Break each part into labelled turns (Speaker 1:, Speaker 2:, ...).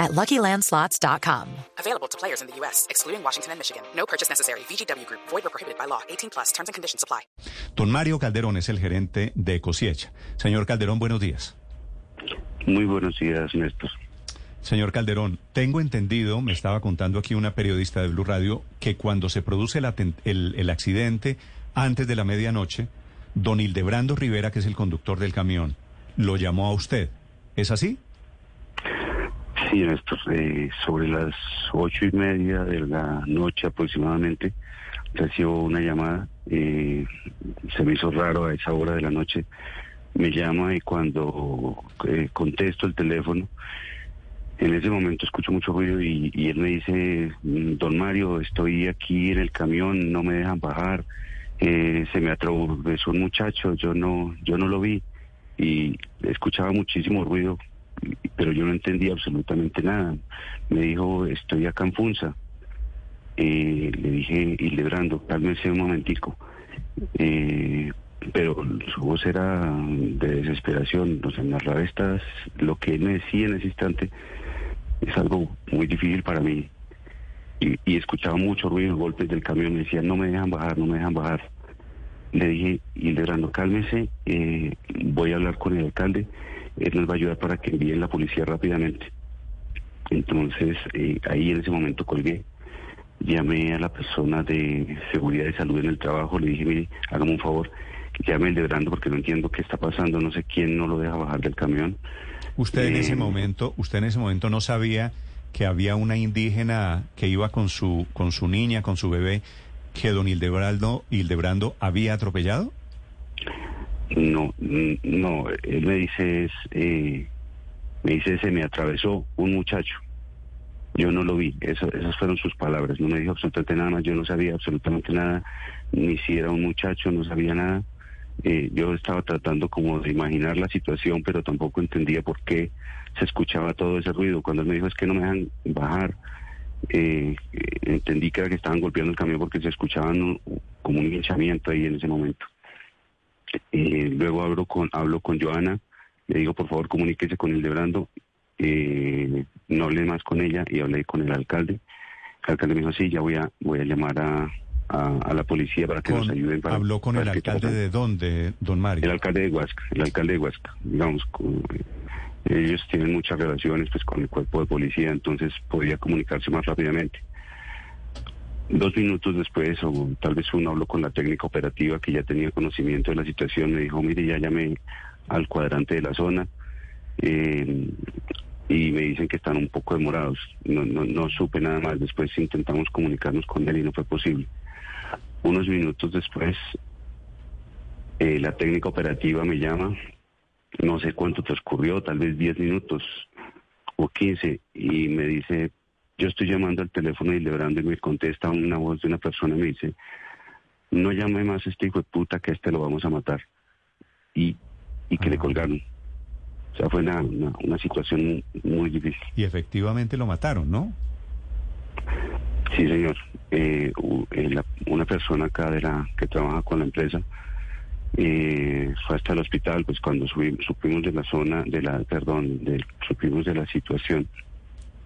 Speaker 1: at LuckyLandSlots.com.
Speaker 2: Available to players in the U.S., excluding Washington and Michigan. No purchase necessary. VGW Group. Void or prohibited by law. 18 plus. Terms and conditions apply.
Speaker 3: Don Mario Calderón es el gerente de Cosiecha. Señor Calderón, buenos días.
Speaker 4: Muy buenos días, Néstor.
Speaker 3: Señor Calderón, tengo entendido, me estaba contando aquí una periodista de Blue Radio, que cuando se produce el, el- el accidente antes de la medianoche, don Hildebrando Rivera, que es el conductor del camión, lo llamó a usted. ¿Es así?
Speaker 4: Sí, Néstor, eh, sobre las ocho y media de la noche aproximadamente recibo una llamada. eh, se me hizo raro a esa hora de la noche. Me llama y cuando eh, contesto el teléfono, en ese momento escucho mucho ruido y, y él me dice, "Mm, don Mario, estoy aquí en el camión, no me dejan bajar, eh, se me atravesó un muchacho, yo no, yo no lo vi y escuchaba muchísimo ruido, pero yo no entendía absolutamente nada. Me dijo, estoy acá en. Eh, le dije, Hildebrando, cálmese un momentico. Eh, pero su voz era de desesperación, o sea, narrar estas, lo que él me decía en ese instante es algo muy difícil para mí. Y, y escuchaba mucho ruido, golpes del camión, me decía, no me dejan bajar, no me dejan bajar. Le dije, Hildebrando, cálmese, eh, voy a hablar con el alcalde, él nos va a ayudar para que envíen la policía rápidamente. Entonces, eh, ahí en ese momento colgué, llamé a la persona de seguridad de salud en el trabajo, le dije, mire, hágame un favor, llame a Hildebrando porque no entiendo qué está pasando, no sé quién no lo deja bajar del camión.
Speaker 3: Usted en ese
Speaker 4: Eh,
Speaker 3: momento, usted en ese momento no sabía que había una indígena que iba con su con su niña, con su bebé, que don Hildebrando, Hildebrando había atropellado.
Speaker 4: No, no, él me dice, es, eh, me dice, se me atravesó un muchacho. Yo no lo vi, Eso- esas fueron sus palabras, no me dijo absolutamente nada más, yo no sabía absolutamente nada, ni si era un muchacho, no sabía nada. Eh, yo estaba tratando como de imaginar la situación, pero tampoco entendía por qué se escuchaba todo ese ruido. Cuando él me dijo es que no me dejan bajar, eh, entendí que era que estaban golpeando el camión porque se escuchaban como un hinchamiento ahí en ese momento. Eh, luego hablo con hablo con Joana, le digo por favor comuníquese con el Brando, eh, no hablé más con ella y hablé con el alcalde. El alcalde me dijo sí, ya voy a voy a llamar a, a, a la policía para que
Speaker 3: Con-
Speaker 4: nos ayuden. Para,
Speaker 3: habló con el
Speaker 4: para
Speaker 3: alcalde de dónde, don Mario.
Speaker 4: El alcalde de Huasca, el alcalde de Huasca, digamos, con- ellos tienen muchas relaciones pues con el cuerpo de policía, entonces podía comunicarse más rápidamente. Dos minutos después, o tal vez uno habló con la técnica operativa que ya tenía conocimiento de la situación, me dijo, mire, ya llamé al cuadrante de la zona eh, y me dicen que están un poco demorados. No, no, no supe nada más, después intentamos comunicarnos con él y no fue posible. Unos minutos después, eh, la técnica operativa me llama, no sé cuánto transcurrió, tal vez 10 minutos o 15, y me dice, yo estoy llamando al teléfono de Hildebrando y me contesta una voz de una persona y me dice, no llame más a este hijo de puta que a este lo vamos a matar. Y, y que le colgaron. O sea, fue una, una, una situación muy difícil.
Speaker 3: Y efectivamente lo mataron, ¿no?
Speaker 4: Sí, señor. Eh, eh, una persona acá de la que trabaja con la empresa eh, fue hasta el hospital, pues cuando subi- supimos de la zona, de la, perdón, de, supimos de la situación,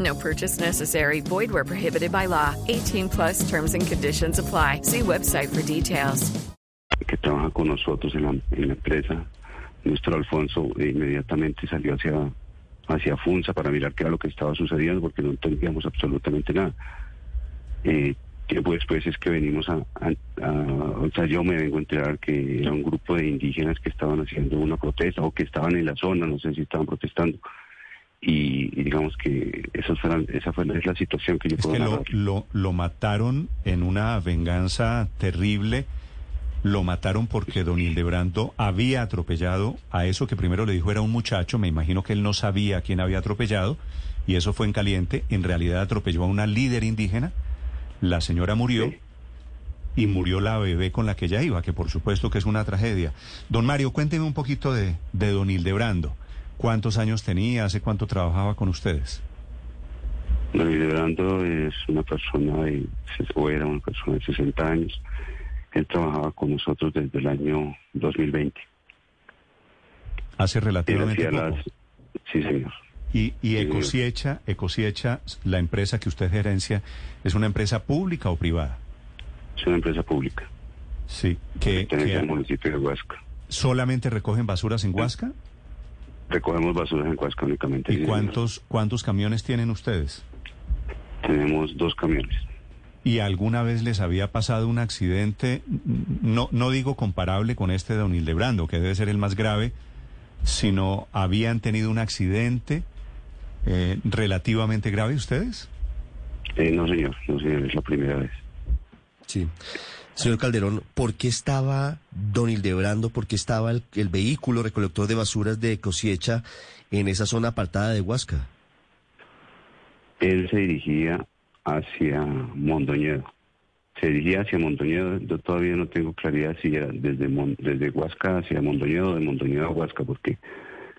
Speaker 5: No purchase necessary. Void where prohibited by law. 18 plus terms and conditions apply. See website for details.
Speaker 4: que trabaja con nosotros en la, en la empresa, nuestro Alfonso, eh, inmediatamente salió hacia, hacia Funza para mirar qué era lo que estaba sucediendo porque no entendíamos absolutamente nada. Eh, tiempo después es que venimos a, o sea, yo me vengo a enterar que era un grupo de indígenas que estaban haciendo una protesta o que estaban en la zona, no sé si estaban protestando. Y, digamos que esa fue, esa fue la, situación que yo
Speaker 3: es que lo, lo, lo mataron en una venganza terrible. Lo mataron porque don Hildebrando había atropellado a eso que primero le dijo era un muchacho. Me imagino que él no sabía quién había atropellado y eso fue en caliente. En realidad atropelló a una líder indígena la señora murió y murió la bebé con la que ella iba, que por supuesto que es una tragedia. Don Mario, cuénteme un poquito de, de don Hildebrando. ¿Cuántos años tenía? ¿Hace cuánto trabajaba con ustedes?
Speaker 4: Don Hildebrando es una persona, de, o era una persona de 60 años. Él trabajaba con nosotros desde el año 2020.
Speaker 3: Hace relativamente poco.
Speaker 4: Sí, señor.
Speaker 3: Y, y Ecosiecha, Ecosiecha, la empresa que usted gerencia, ¿es una empresa pública o privada?
Speaker 4: Es una empresa pública.
Speaker 3: Sí. Que,
Speaker 4: en el municipio de Huasca.
Speaker 3: ¿Solamente recogen basuras en Huasca?
Speaker 4: Recogemos basuras en Huasca únicamente.
Speaker 3: ¿Y cuántos, cuántos camiones tienen ustedes?
Speaker 4: Tenemos dos camiones.
Speaker 3: ¿Y alguna vez les había pasado un accidente, no, no digo comparable con este de Don Hildebrando, que debe ser el más grave, sino habían tenido un accidente eh, relativamente grave ustedes?
Speaker 4: Eh, no, señor, no, señor, es la primera vez.
Speaker 6: Sí. Señor Calderón, ¿por qué estaba don Hildebrando, por qué estaba el, vehículo recolector de basuras de Cosiecha en esa zona apartada de Huasca?
Speaker 4: Él se dirigía hacia Mondoñedo. Se dirigía hacia Mondoñedo. Yo todavía no tengo claridad si era desde, desde Huasca hacia Mondoñedo o de Mondoñedo a Huasca, porque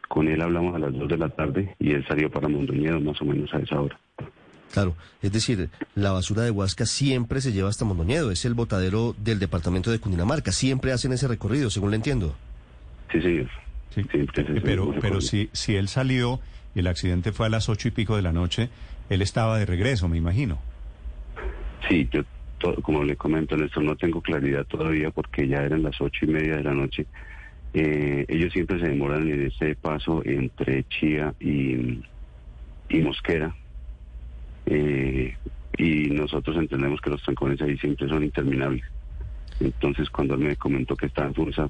Speaker 4: con él hablamos a las 2 de la tarde y él salió para Mondoñedo más o menos a esa hora.
Speaker 6: Claro, es decir, la basura de Huasca siempre se lleva hasta Mondoñedo, es el botadero del departamento de Cundinamarca, siempre hacen ese recorrido, según le entiendo.
Speaker 4: Sí, señor. Sí.
Speaker 3: pero pero si, si él salió y el accidente fue a las ocho y pico de la noche, él estaba de regreso, me imagino.
Speaker 4: Sí, yo, como le comento, Néstor, no tengo claridad todavía porque ya eran las ocho y media de la noche eh, ellos siempre se demoran en ese paso entre Chía y, Mosquera. Eh, y nosotros entendemos que los trancones ahí siempre son interminables. Entonces, cuando él me comentó que estaba en Fursa,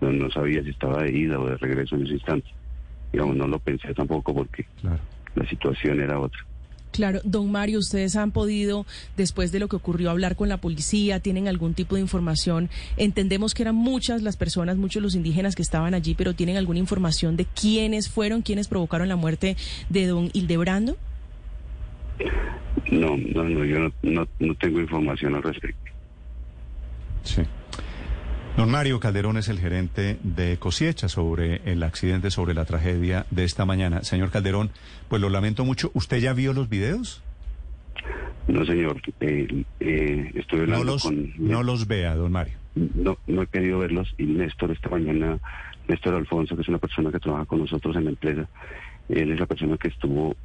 Speaker 4: no, sabía si estaba de ida o de regreso en ese instante. Digamos, no lo pensé tampoco porque la situación era otra.
Speaker 7: Claro, don Mario, ustedes han podido, después de lo que ocurrió, hablar con la policía, tienen algún tipo de información. Entendemos que eran muchas las personas, muchos los indígenas que estaban allí, pero ¿tienen alguna información de quiénes fueron, quiénes provocaron la muerte de don Hildebrando?
Speaker 4: No, no, no yo no, no tengo información al respecto.
Speaker 3: Sí. Don Mario Calderón es el gerente de Cosiecha sobre el accidente, sobre la tragedia de esta mañana. Señor Calderón, pues lo lamento mucho. ¿Usted ya vio los videos?
Speaker 4: No, señor. Eh, eh, estoy hablando
Speaker 3: no los,
Speaker 4: con...
Speaker 3: No los vea, don Mario.
Speaker 4: No, no he querido verlos. Y Néstor, esta mañana, Néstor Alfonso, que es una persona que trabaja con nosotros en la empresa, él es la persona que estuvo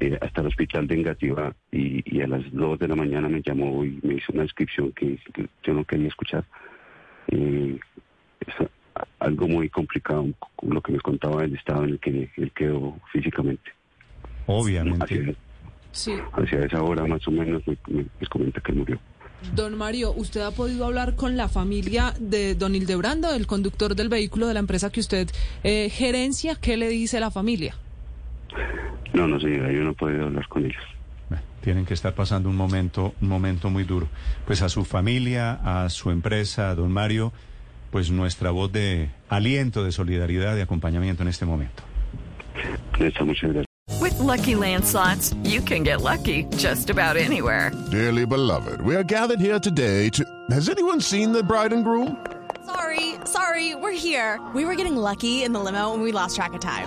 Speaker 4: eh, hasta el hospital de Engativá y, a las dos de la mañana me llamó y me hizo una descripción que yo no quería escuchar eh, es algo muy complicado, lo que me contaba el estado en el que él quedó físicamente.
Speaker 3: Obviamente.
Speaker 4: Hacia, esa hora más o menos me, comenta que murió.
Speaker 8: Don Mario, ¿usted ha podido hablar con la familia de don Hildebrando, el conductor del vehículo de la empresa que usted eh, gerencia? ¿Qué le dice la familia?
Speaker 4: No, no señora, yo no he podido hablar con ellos
Speaker 3: tienen que estar pasando un momento, un momento muy duro. Pues a su familia, a su empresa, a don Mario, pues nuestra voz de aliento, de solidaridad, de acompañamiento en este momento.
Speaker 4: Muchas gracias.
Speaker 5: With lucky landslots, you can get lucky just about anywhere.
Speaker 9: Dearly beloved, we are gathered here today to. Has anyone seen the bride and groom?
Speaker 10: Sorry, sorry, we're here. We were getting lucky in the limo and we lost track of time.